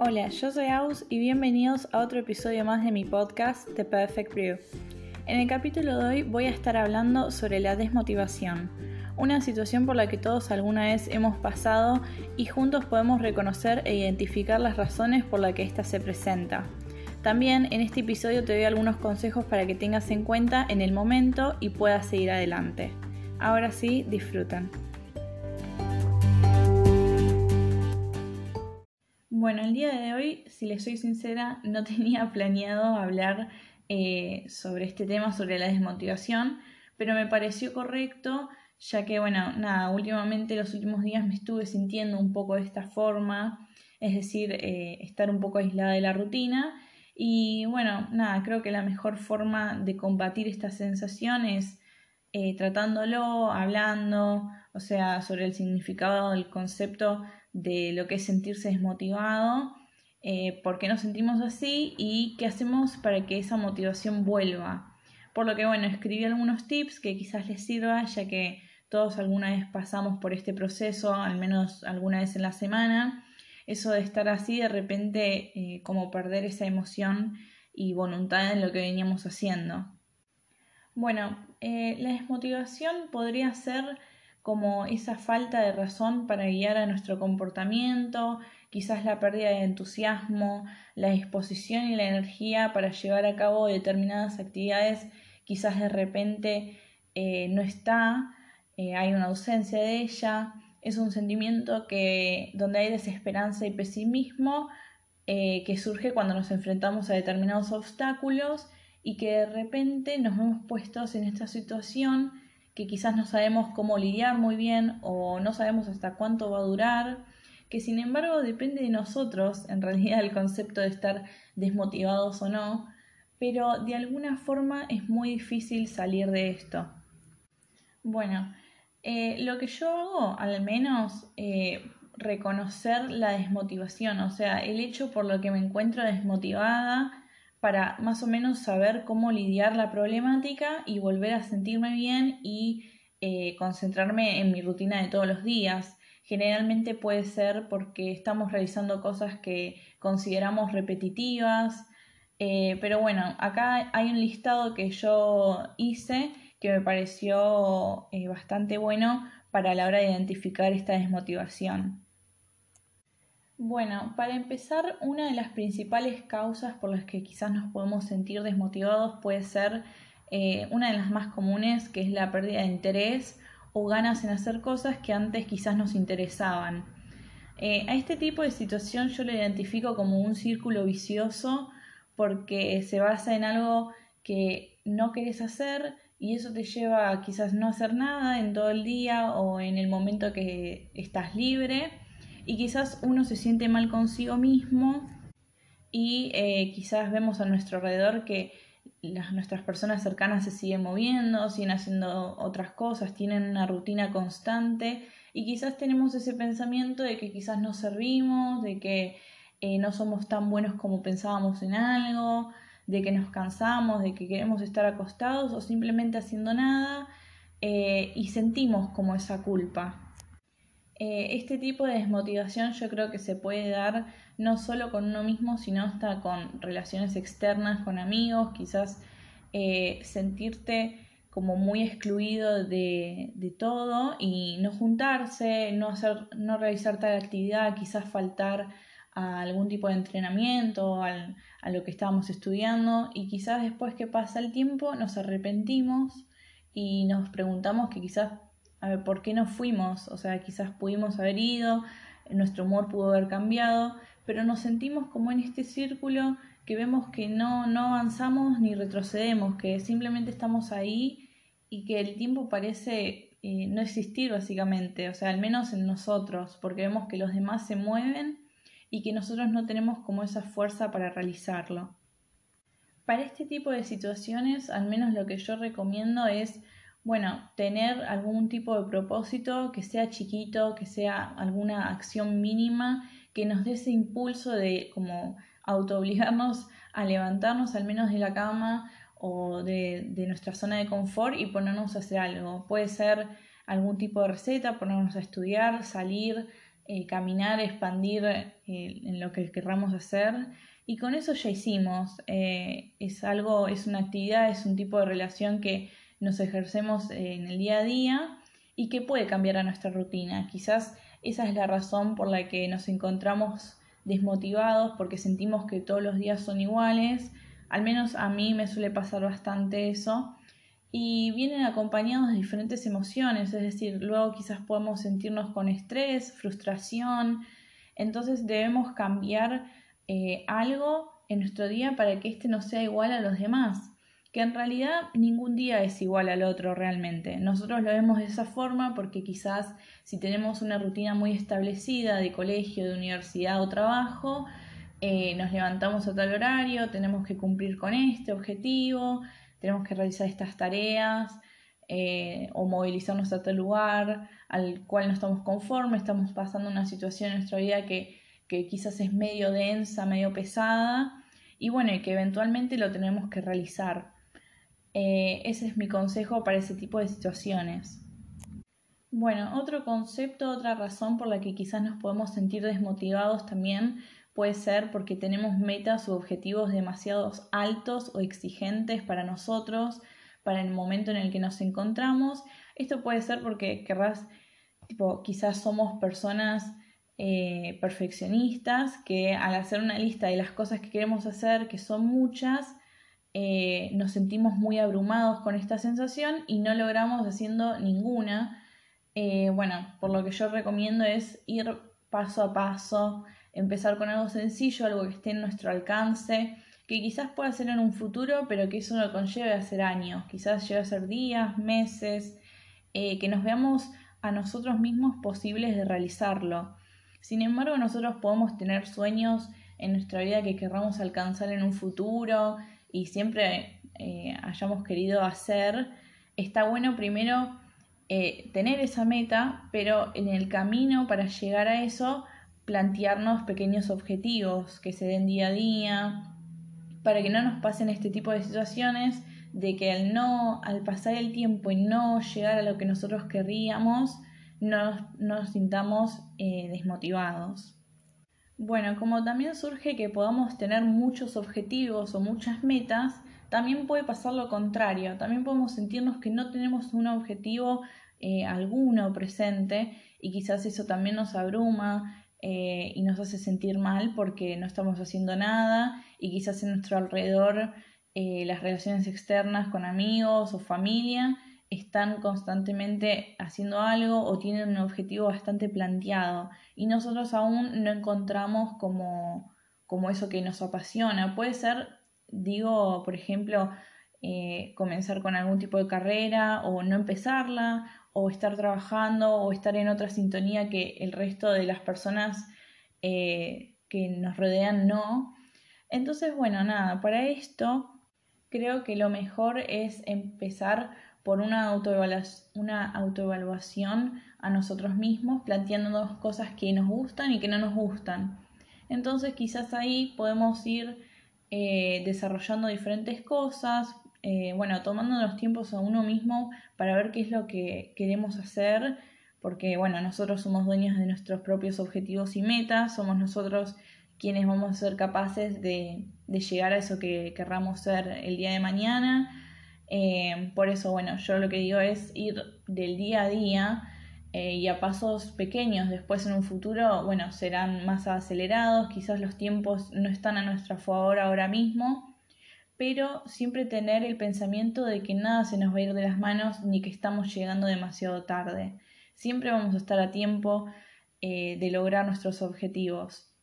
Hola, yo soy Aus y bienvenidos a otro episodio más de mi podcast The Perfect Brew. En el capítulo de hoy voy a estar hablando sobre la desmotivación, una situación por la que todos alguna vez hemos pasado y juntos podemos reconocer e identificar las razones por las que ésta se presenta. También en este episodio te doy algunos consejos para que tengas en cuenta en el momento y puedas seguir adelante. Ahora sí, disfrutan. Bueno, el día de hoy, si les soy sincera, no tenía planeado hablar eh, sobre este tema, sobre la desmotivación, pero me pareció correcto, ya que, bueno, nada, últimamente los últimos días me estuve sintiendo un poco de esta forma, es decir, eh, estar un poco aislada de la rutina. Y bueno, nada, creo que la mejor forma de combatir esta sensación es eh, tratándolo, hablando, o sea, sobre el significado del concepto de lo que es sentirse desmotivado, eh, por qué nos sentimos así y qué hacemos para que esa motivación vuelva. Por lo que bueno, escribí algunos tips que quizás les sirva, ya que todos alguna vez pasamos por este proceso, al menos alguna vez en la semana. Eso de estar así, de repente, eh, como perder esa emoción y voluntad en lo que veníamos haciendo. Bueno, eh, la desmotivación podría ser como esa falta de razón para guiar a nuestro comportamiento, quizás la pérdida de entusiasmo, la disposición y la energía para llevar a cabo determinadas actividades, quizás de repente eh, no está, eh, hay una ausencia de ella, es un sentimiento que donde hay desesperanza y pesimismo eh, que surge cuando nos enfrentamos a determinados obstáculos y que de repente nos vemos puestos en esta situación que quizás no sabemos cómo lidiar muy bien o no sabemos hasta cuánto va a durar, que sin embargo depende de nosotros, en realidad el concepto de estar desmotivados o no, pero de alguna forma es muy difícil salir de esto. Bueno, eh, lo que yo hago, al menos, eh, reconocer la desmotivación, o sea, el hecho por lo que me encuentro desmotivada, para más o menos saber cómo lidiar la problemática y volver a sentirme bien y eh, concentrarme en mi rutina de todos los días. Generalmente puede ser porque estamos realizando cosas que consideramos repetitivas, eh, pero bueno, acá hay un listado que yo hice que me pareció eh, bastante bueno para la hora de identificar esta desmotivación. Bueno, para empezar, una de las principales causas por las que quizás nos podemos sentir desmotivados puede ser eh, una de las más comunes, que es la pérdida de interés o ganas en hacer cosas que antes quizás nos interesaban. Eh, a este tipo de situación yo lo identifico como un círculo vicioso porque se basa en algo que no querés hacer y eso te lleva a quizás no hacer nada en todo el día o en el momento que estás libre y quizás uno se siente mal consigo mismo y eh, quizás vemos a nuestro alrededor que las, nuestras personas cercanas se siguen moviendo, siguen haciendo otras cosas, tienen una rutina constante y quizás tenemos ese pensamiento de que quizás no servimos, de que eh, no somos tan buenos como pensábamos en algo, de que nos cansamos, de que queremos estar acostados o simplemente haciendo nada eh, y sentimos como esa culpa. Eh, este tipo de desmotivación yo creo que se puede dar no solo con uno mismo, sino hasta con relaciones externas, con amigos, quizás eh, sentirte como muy excluido de, todo y no juntarse, no, hacer, no realizar tal actividad, quizás faltar a algún tipo de entrenamiento, a lo que estábamos estudiando. Y quizás después que pasa el tiempo nos arrepentimos y nos preguntamos que quizás a ver, ¿por qué no fuimos? O sea, quizás pudimos haber ido, nuestro humor pudo haber cambiado, pero nos sentimos como en este círculo que vemos que no, no avanzamos ni retrocedemos, que simplemente estamos ahí y que el tiempo parece eh, no existir básicamente, o sea, al menos en nosotros, porque vemos que los demás se mueven y que nosotros no tenemos como esa fuerza para realizarlo. Para este tipo de situaciones, al menos lo que yo recomiendo es bueno, tener algún tipo de propósito que sea chiquito, que sea alguna acción mínima que nos dé ese impulso de como autoobligarnos a levantarnos al menos de la cama o de, nuestra zona de confort y ponernos a hacer algo. Puede ser algún tipo de receta, ponernos a estudiar, salir, eh, caminar, expandir eh, en lo que querramos hacer. Y con eso ya hicimos. Eh, es algo, es una actividad, es un tipo de relación que nos ejercemos en el día a día y que puede cambiar a nuestra rutina. Quizás esa es la razón por la que nos encontramos desmotivados porque sentimos que todos los días son iguales. Al menos a mí me suele pasar bastante eso y vienen acompañados de diferentes emociones, es decir, luego quizás podemos sentirnos con estrés, frustración, entonces debemos cambiar eh, algo en nuestro día para que éste no sea igual a los demás, que en realidad ningún día es igual al otro realmente. Nosotros lo vemos de esa forma porque quizás si tenemos una rutina muy establecida de colegio, de universidad o trabajo, eh, nos levantamos a tal horario, tenemos que cumplir con este objetivo, tenemos que realizar estas tareas eh, o movilizarnos a tal lugar al cual no estamos conformes, estamos pasando una situación en nuestra vida que, quizás es medio densa, medio pesada y bueno, y que eventualmente lo tenemos que realizar. Eh, ese es mi consejo para ese tipo de situaciones. Bueno, otro concepto, otra razón por la que quizás nos podemos sentir desmotivados también Puede ser porque tenemos metas u objetivos demasiado altos o exigentes para nosotros, para el momento en el que nos encontramos. Esto puede ser porque querrás, tipo, quizás somos personas eh, perfeccionistas que al hacer una lista de las cosas que queremos hacer, que son muchas, eh, nos sentimos muy abrumados con esta sensación y no logramos haciendo ninguna. Eh, bueno, por lo que yo recomiendo es ir paso a paso, empezar con algo sencillo, algo que esté en nuestro alcance, que quizás pueda ser en un futuro, pero que eso no conlleve a ser años, quizás lleve a ser días, meses, eh, que nos veamos a nosotros mismos posibles de realizarlo. Sin embargo, nosotros podemos tener sueños en nuestra vida que querramos alcanzar en un futuro y siempre eh, hayamos querido hacer. Está bueno primero eh, tener esa meta, pero en el camino para llegar a eso plantearnos pequeños objetivos que se den día a día, para que no nos pasen este tipo de situaciones de que al no, al pasar el tiempo y no llegar a lo que nosotros querríamos, no nos sintamos eh, desmotivados. Bueno, como también surge que podamos tener muchos objetivos o muchas metas, también puede pasar lo contrario, también podemos sentirnos que no tenemos un objetivo eh, alguno presente y quizás eso también nos abruma, eh, y nos hace sentir mal porque no estamos haciendo nada y quizás en nuestro alrededor eh, las relaciones externas con amigos o familia están constantemente haciendo algo o tienen un objetivo bastante planteado y nosotros aún no encontramos como, como eso que nos apasiona. Puede ser, digo, por ejemplo, eh, comenzar con algún tipo de carrera o no empezarla o estar trabajando o estar en otra sintonía que el resto de las personas eh, que nos rodean no. Entonces, bueno, nada, para esto creo que lo mejor es empezar por una, autoevaluación, a nosotros mismos, planteándonos cosas que nos gustan y que no nos gustan. Entonces quizás ahí podemos ir eh, desarrollando diferentes cosas, eh, bueno, tomando los tiempos a uno mismo para ver qué es lo que queremos hacer, porque bueno, nosotros somos dueños de nuestros propios objetivos y metas, somos nosotros quienes vamos a ser capaces de, llegar a eso que querramos ser el día de mañana. Eh, por eso, bueno, yo lo que digo es ir del día a día eh, y a pasos pequeños. Después en un futuro, bueno, serán más acelerados, quizás los tiempos no están a nuestra favor ahora mismo, pero siempre tener el pensamiento de que nada se nos va a ir de las manos ni que estamos llegando demasiado tarde. Siempre vamos a estar a tiempo eh, de lograr nuestros objetivos.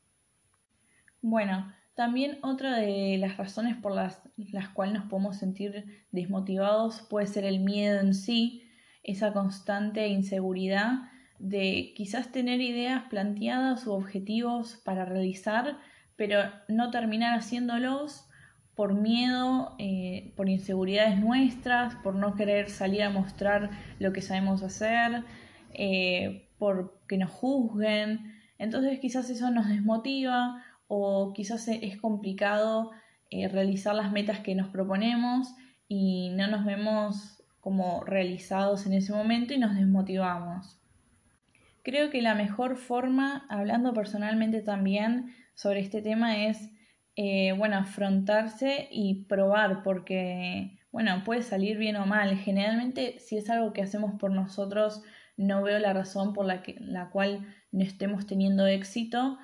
Bueno, también otra de las razones por las, las cuales nos podemos sentir desmotivados puede ser el miedo en sí, esa constante inseguridad de quizás tener ideas planteadas o objetivos para realizar, pero no terminar haciéndolos por miedo, eh, por inseguridades nuestras, por no querer salir a mostrar lo que sabemos hacer, eh, por que nos juzguen. Entonces quizás eso nos desmotiva o quizás e-, es complicado eh, realizar las metas que nos proponemos y no nos vemos como realizados en ese momento y nos desmotivamos. Creo que la mejor forma, hablando personalmente también sobre este tema, es, eh, bueno, afrontarse y probar, porque, bueno, puede salir bien o mal. Generalmente, si es algo que hacemos por nosotros, no veo la razón por la, que, la cual no estemos teniendo éxito,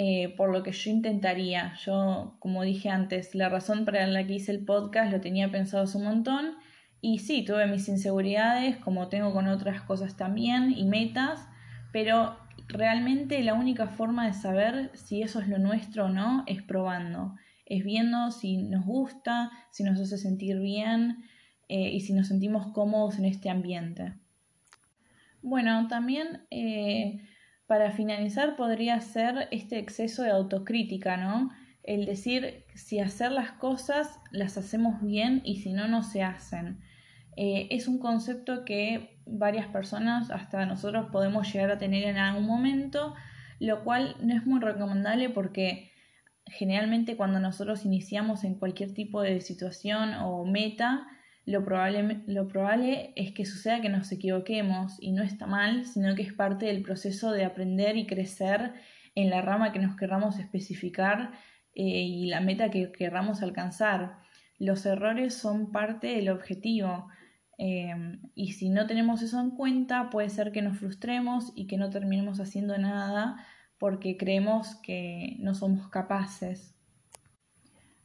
eh, por lo que yo intentaría. Yo, como dije antes, la razón para la que hice el podcast lo tenía pensado hace un montón y sí, tuve mis inseguridades, como tengo con otras cosas también, y metas, pero realmente la única forma de saber si eso es lo nuestro o no es probando, es viendo si nos gusta, si nos hace sentir bien eh, y si nos sentimos cómodos en este ambiente. Bueno, también eh, para finalizar podría ser este exceso de autocrítica, ¿no? El decir si hacer las cosas las hacemos bien y si no, no se hacen. Eh, es un concepto que varias personas, hasta nosotros, podemos llegar a tener en algún momento, lo cual no es muy recomendable porque generalmente cuando nosotros iniciamos en cualquier tipo de situación o meta, lo probable, lo probable es que suceda que nos equivoquemos y no está mal, sino que es parte del proceso de aprender y crecer en la rama que nos querramos especificar eh, y la meta que querramos alcanzar. Los errores son parte del objetivo. Em, y si no tenemos eso en cuenta, puede ser que nos frustremos y que no terminemos haciendo nada porque creemos que no somos capaces.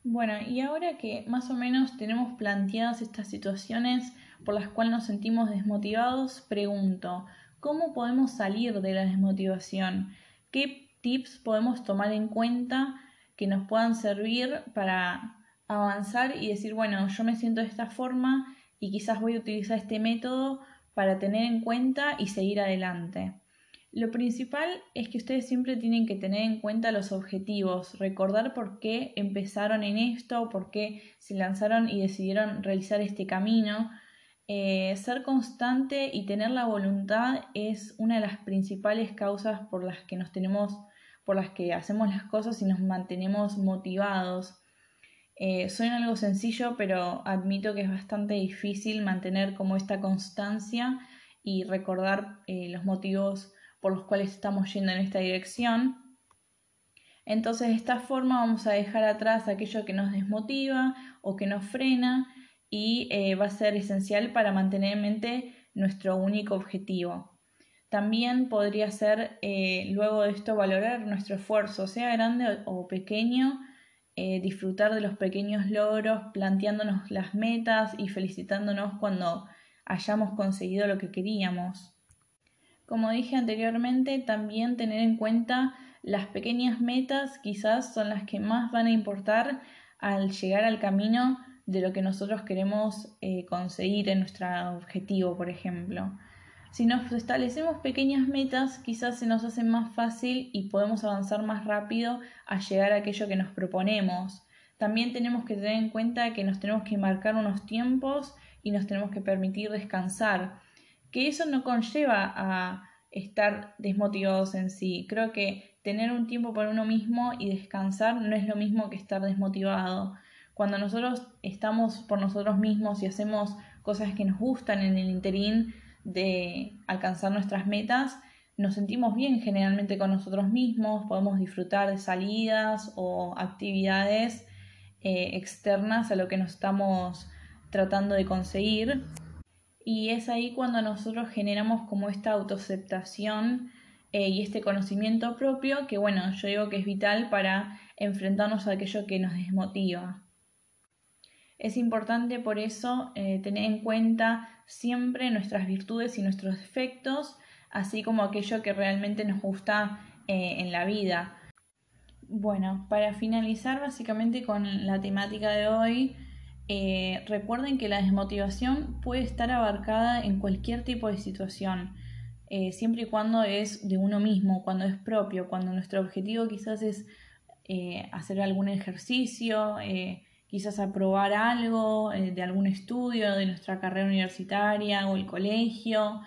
Bueno, y ahora que más o menos tenemos planteadas estas situaciones por las cuales nos sentimos desmotivados, pregunto, ¿cómo podemos salir de la desmotivación? ¿Qué tips podemos tomar en cuenta que nos puedan servir para avanzar y decir, bueno, yo me siento de esta forma y quizás voy a utilizar este método para tener en cuenta y seguir adelante. Lo principal es que ustedes siempre tienen que tener en cuenta los objetivos, recordar por qué empezaron en esto, por qué se lanzaron y decidieron realizar este camino. Eh, ser constante y tener la voluntad es una de las principales causas por las que nos tenemos, por las que hacemos las cosas y nos mantenemos motivados. Eh, suena algo sencillo, pero admito que es bastante difícil mantener como esta constancia y recordar eh, los motivos por los cuales estamos yendo en esta dirección. Entonces, de esta forma vamos a dejar atrás aquello que nos desmotiva o que nos frena y eh, va a ser esencial para mantener en mente nuestro único objetivo. También podría ser luego de esto valorar nuestro esfuerzo, sea grande o pequeño, eh, disfrutar de los pequeños logros, planteándonos las metas y felicitándonos cuando hayamos conseguido lo que queríamos. Como dije anteriormente, también tener en cuenta las pequeñas metas quizás son las que más van a importar al llegar al camino de lo que nosotros queremos eh, conseguir en nuestro objetivo, por ejemplo. Si nos establecemos pequeñas metas, quizás se nos hace más fácil y podemos avanzar más rápido a llegar a aquello que nos proponemos. También tenemos que tener en cuenta que nos tenemos que marcar unos tiempos y nos tenemos que permitir descansar. Que eso no conlleva a estar desmotivados en sí. Creo que tener un tiempo para uno mismo y descansar no es lo mismo que estar desmotivado. Cuando nosotros estamos por nosotros mismos y hacemos cosas que nos gustan en el interín, de alcanzar nuestras metas, nos sentimos bien generalmente con nosotros mismos, podemos disfrutar de salidas o actividades eh, externas a lo que nos estamos tratando de conseguir. Y es ahí cuando nosotros generamos como esta autoaceptación eh, y este conocimiento propio que, bueno, yo digo que es vital para enfrentarnos a aquello que nos desmotiva. Es importante por eso eh, tener en cuenta siempre nuestras virtudes y nuestros defectos, así como aquello que realmente nos gusta eh, en la vida. Bueno, para finalizar básicamente con la temática de hoy, eh, recuerden que la desmotivación puede estar abarcada en cualquier tipo de situación, siempre y cuando es de uno mismo, cuando es propio, cuando nuestro objetivo quizás es hacer algún ejercicio, quizás aprobar algo eh, de algún estudio de nuestra carrera universitaria o el colegio,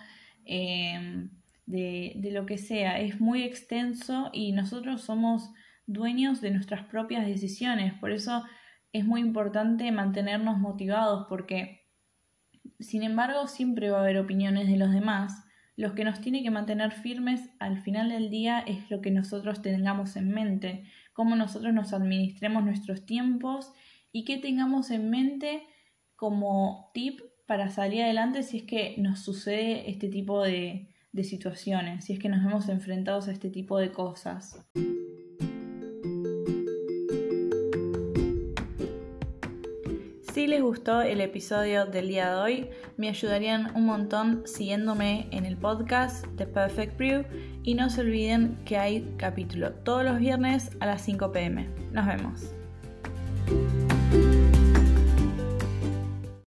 de lo que sea. Es muy extenso y nosotros somos dueños de nuestras propias decisiones. Por eso es muy importante mantenernos motivados porque, sin embargo, siempre va a haber opiniones de los demás. Lo que nos tiene que mantener firmes al final del día es lo que nosotros tengamos en mente, cómo nosotros nos administremos nuestros tiempos y qué tengamos en mente como tip para salir adelante si es que nos sucede este tipo de, de situaciones, si es que nos vemos enfrentados a este tipo de cosas. Les gustó el episodio del día de hoy, me ayudarían un montón siguiéndome en el podcast The Perfect Brew y no se olviden que hay capítulo todos los viernes a las 5 pm. Nos vemos.